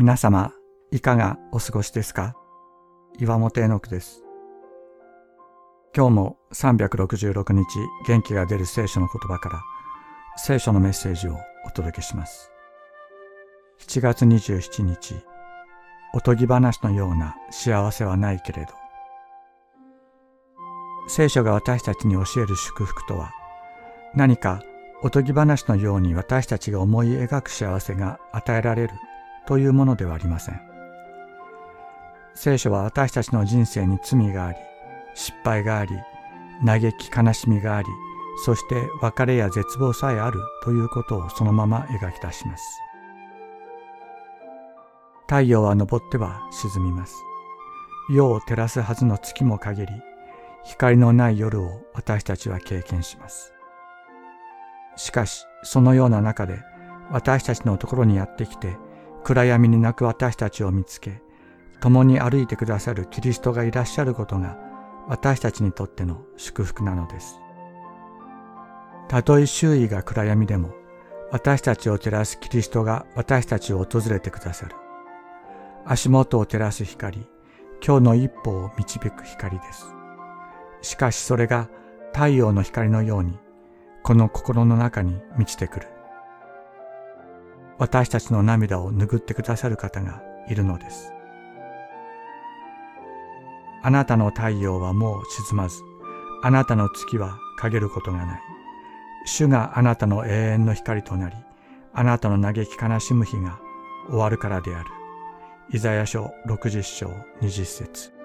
皆様、いかがお過ごしですか？岩本絵の句です。今日も366日元気が出る聖書の言葉から聖書のメッセージをお届けします。7月27日、おとぎ話のような幸せはないけれど、聖書が私たちに教える祝福とは、何かおとぎ話のように私たちが思い描く幸せが与えられるというものではありません。聖書は私たちの人生に罪があり、失敗があり、嘆き悲しみがあり、そして別れや絶望さえあるということをそのまま描き出します。太陽は昇っては沈みます。夜を照らすはずの月も限り、光のない夜を私たちは経験します。しかし、そのような中で私たちのところにやってきて暗闇に泣く私たちを見つけ、共に歩いてくださるキリストがいらっしゃることが私たちにとっての祝福なのです。たとえ周囲が暗闇でも、私たちを照らすキリストが私たちを訪れてくださる。足元を照らす光、今日の一歩を導く光です。しかしそれが太陽の光のように、この心の中に満ちてくる。私たちの涙を拭ってくださる方がいるのです。あなたの太陽はもう沈まず、あなたの月は陰ることがない。主があなたの永遠の光となり、あなたの嘆き悲しむ日が終わるからである。イザヤ書60章20節